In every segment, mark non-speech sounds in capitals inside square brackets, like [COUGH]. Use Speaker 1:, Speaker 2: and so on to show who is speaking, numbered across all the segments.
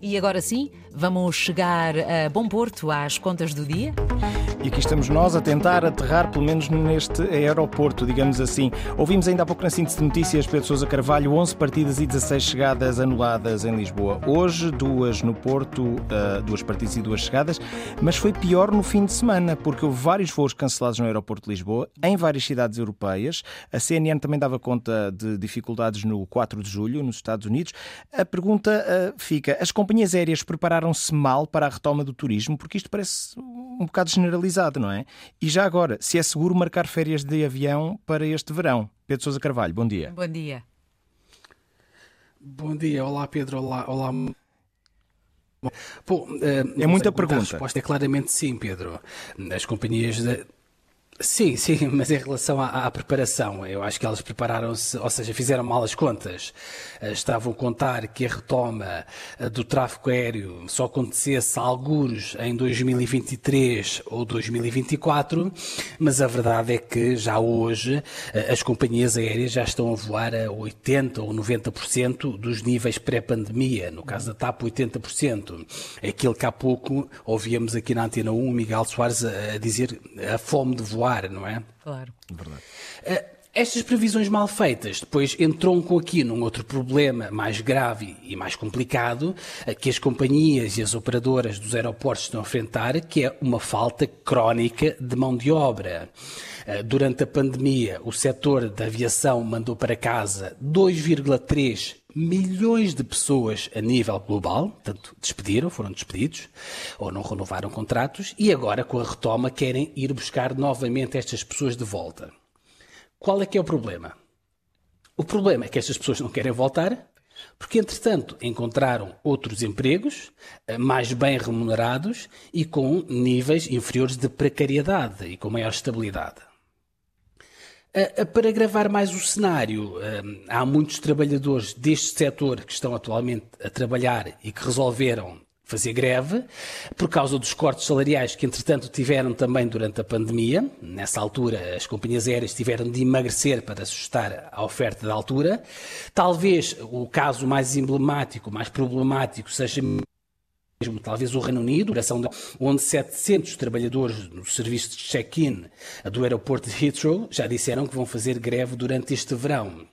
Speaker 1: E agora sim, vamos chegar a Bom Porto às contas do dia?
Speaker 2: E aqui estamos nós a tentar aterrar, pelo menos neste aeroporto, digamos assim. Ouvimos ainda há pouco na síntese de notícias Pedro Sousa Carvalho, 11 partidas e 16 chegadas anuladas em Lisboa. Hoje, duas no Porto, eh, duas partidas e duas chegadas, mas foi pior no fim de semana, porque houve vários voos cancelados no aeroporto de Lisboa, em várias cidades europeias. A CNN também dava conta de dificuldades no 4 de julho, nos Estados Unidos. A pergunta eh, fica: as companhias aéreas prepararam-se mal para a retoma do turismo? Porque isto parece um bocado generalizado, não é? E já agora, se é seguro marcar férias de avião para este verão? Pedro Sousa Carvalho, bom dia.
Speaker 1: Bom dia.
Speaker 3: Bom dia, olá Pedro, olá, olá. Bom,
Speaker 2: é muita pergunta. A
Speaker 3: resposta é claramente sim, Pedro. As companhias de Sim, sim, [LAUGHS] mas em relação à, à preparação, eu acho que elas prepararam-se, ou seja, fizeram mal as contas. Uh, estavam a contar que a retoma uh, do tráfego aéreo só acontecesse alguns em 2023 ou 2024, mas a verdade é que já hoje uh, as companhias aéreas já estão a voar a 80% ou 90% dos níveis pré-pandemia. No caso da TAP, 80%. É aquilo que há pouco ouvíamos aqui na Antena 1 o Miguel Soares a, a dizer a fome de voar não é?
Speaker 1: Claro.
Speaker 2: Verdade.
Speaker 3: Uh, estas previsões mal feitas depois entroncam aqui num outro problema mais grave e mais complicado uh, que as companhias e as operadoras dos aeroportos estão a enfrentar, que é uma falta crónica de mão de obra. Uh, durante a pandemia, o setor da aviação mandou para casa 2,3 milhões de pessoas a nível global, portanto, despediram, foram despedidos, ou não renovaram contratos, e agora, com a retoma, querem ir buscar novamente estas pessoas de volta. Qual é que é o problema? O problema é que estas pessoas não querem voltar, porque, entretanto, encontraram outros empregos eh, mais bem remunerados e com níveis inferiores de precariedade e com maior estabilidade. Para gravar mais o cenário, há muitos trabalhadores deste setor que estão atualmente a trabalhar e que resolveram fazer greve por causa dos cortes salariais que, entretanto, tiveram também durante a pandemia. Nessa altura, as companhias aéreas tiveram de emagrecer para ajustar à oferta da altura. Talvez o caso mais emblemático, mais problemático, seja mesmo talvez o Reino Unido, onde 700 trabalhadores no serviço de check-in do aeroporto de Heathrow já disseram que vão fazer greve durante este verão.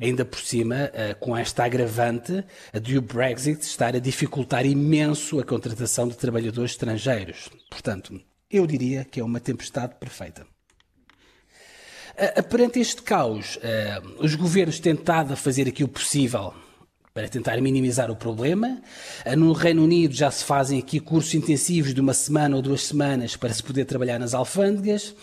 Speaker 3: Ainda por cima, eh, com esta agravante de o Brexit estar a dificultar imenso a contratação de trabalhadores estrangeiros. Portanto, eu diria que é uma tempestade perfeita. Perante este caos, eh, os governos tentaram fazer aqui o possível para tentar minimizar o problema. Ah, no Reino Unido já se fazem aqui cursos intensivos de uma semana ou duas semanas para se poder trabalhar nas alfândegas.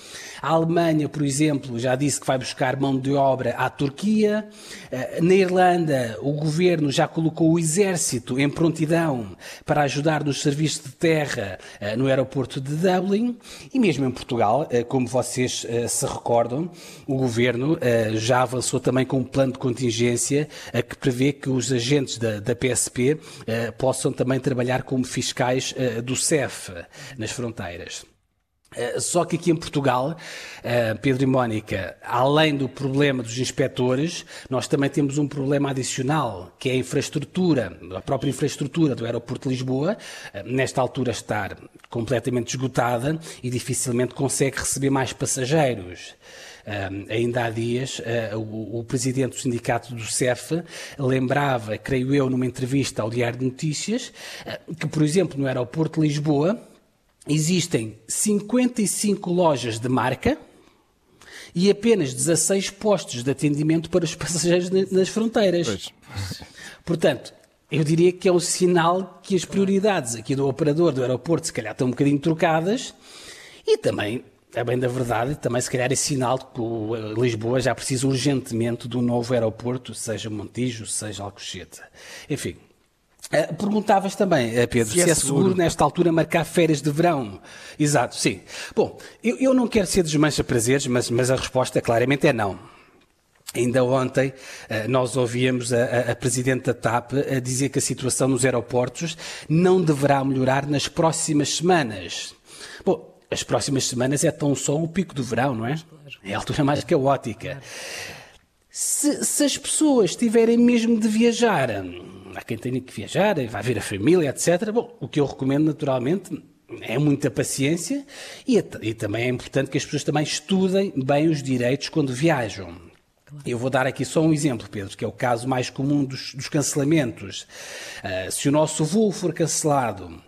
Speaker 3: A Alemanha, por exemplo, já disse que vai buscar mão de obra à Turquia. Ah, na Irlanda, o governo já colocou o exército em prontidão para ajudar nos serviços de terra ah, no aeroporto de Dublin. E mesmo em Portugal, como vocês se recordam, o governo já avançou também com um plano de contingência que prevê que os agentes da, da PSP eh, possam também trabalhar como fiscais eh, do CEF nas fronteiras. Uh, só que aqui em Portugal, uh, Pedro e Mónica, além do problema dos inspectores, nós também temos um problema adicional, que é a infraestrutura, a própria infraestrutura do aeroporto de Lisboa, uh, nesta altura estar completamente esgotada e dificilmente consegue receber mais passageiros. Um, ainda há dias, uh, o, o, presidente do sindicato do CEF lembrava, creio eu, numa entrevista ao Diário de Notícias, uh, que, por exemplo, no aeroporto de Lisboa existem 55 lojas de marca e apenas 16 postos de atendimento para os [LAUGHS] passageiros nas fronteiras. Pois. Portanto, eu diria que é um sinal que as prioridades aqui do operador do aeroporto se calhar estão um bocadinho trocadas e também é bem da verdade, também se calhar é sinal de que eh, Lisboa já precisa urgentemente de um novo aeroporto, seja Montijo, seja Alcochete. Enfim, Uh, Perguntavas também, uh, Pedro, se, se é, é seguro, seguro, nesta altura marcar férias de verão. Exato, sim. Bom, eu, eu não quero ser desmancha prazeres, mas, mas a resposta claramente é não. Ainda ontem uh, nós ouvíamos a, a, Presidente da TAP a dizer que a situação nos aeroportos não deverá melhorar nas próximas semanas. Bom, as próximas semanas é tão só o pico do verão, não é? É a altura mais caótica. Se, se as pessoas tiverem mesmo de viajar, há quem tenha que viajar, vai ver a família, etc. Bom, o que eu recomendo naturalmente é muita paciência e, e, também é importante que as pessoas também estudem bem os direitos quando viajam. Eu vou dar aqui só um exemplo, Pedro, que é o caso mais comum dos, dos cancelamentos. Uh, se o nosso voo for cancelado uh,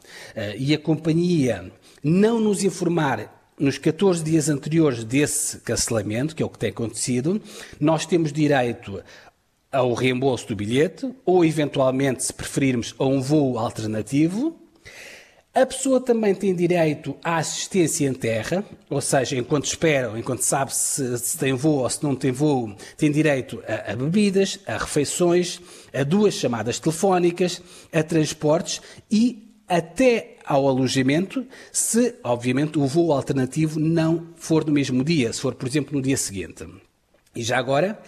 Speaker 3: e a companhia não nos informar nos 14 dias anteriores desse cancelamento, que é o que tem acontecido, nós temos direito ao reembolso do bilhete ou, eventualmente, se preferirmos, a um voo alternativo. A pessoa também tem direito à assistência em terra, ou seja, enquanto espera, enquanto sabe se, se tem voo ou se não tem voo, tem direito a, a, bebidas, a refeições, a duas chamadas telefónicas, a transportes e até ao alojamento, se, obviamente, o voo alternativo não for no mesmo dia, se for, por exemplo, no dia seguinte. E já agora,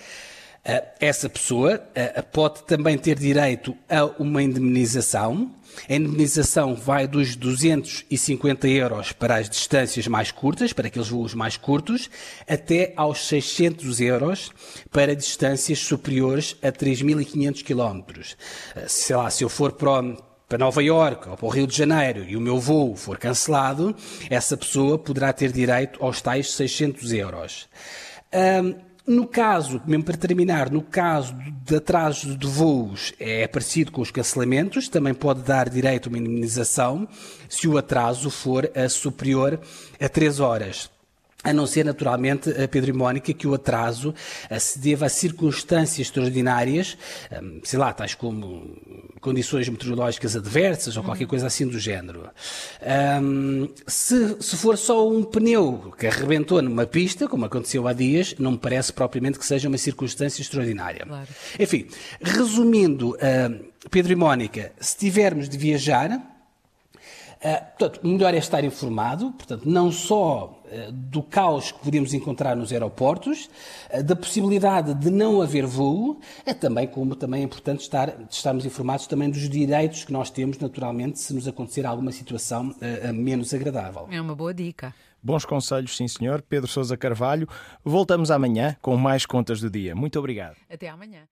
Speaker 3: eh, essa pessoa eh, pode também ter direito a uma indemnização. A indemnização vai dos 250 euros para as distâncias mais curtas, para aqueles voos mais curtos, até aos 600 euros para distâncias superiores a 3.500 quilómetros. Eh, sei lá, se eu for para para Nova Iorque ou para o Rio de Janeiro e o meu voo for cancelado, essa pessoa poderá ter direito aos tais 600 euros. Um, no caso, mesmo para terminar, no caso de atraso de voos é parecido com os cancelamentos, também pode dar direito a uma indemnização se o atraso for superior a 3 horas. A não ser, naturalmente, a Pedro e Mónica, que o atraso eh, se deva a circunstâncias extraordinárias, eh, sei lá, tais como condições meteorológicas adversas ou qualquer coisa assim do género. Um, se, se for só um pneu que arrebentou numa pista, como aconteceu há dias, não me parece propriamente que seja uma circunstância extraordinária. Claro. Enfim, resumindo, Pedro e Mónica, se tivermos de viajar, portanto, o melhor é estar informado, portanto, não só uh, do caos que podemos encontrar nos aeroportos, uh, da possibilidade de não haver voo, é também como também é importante estar, estarmos informados também dos direitos que nós temos, naturalmente, se nos acontecer alguma situação menos agradável.
Speaker 1: É uma boa dica.
Speaker 2: Bons conselhos, sim senhor. Pedro Sousa Carvalho. Voltamos amanhã com mais contas do dia. Muito obrigado.
Speaker 1: Até amanhã.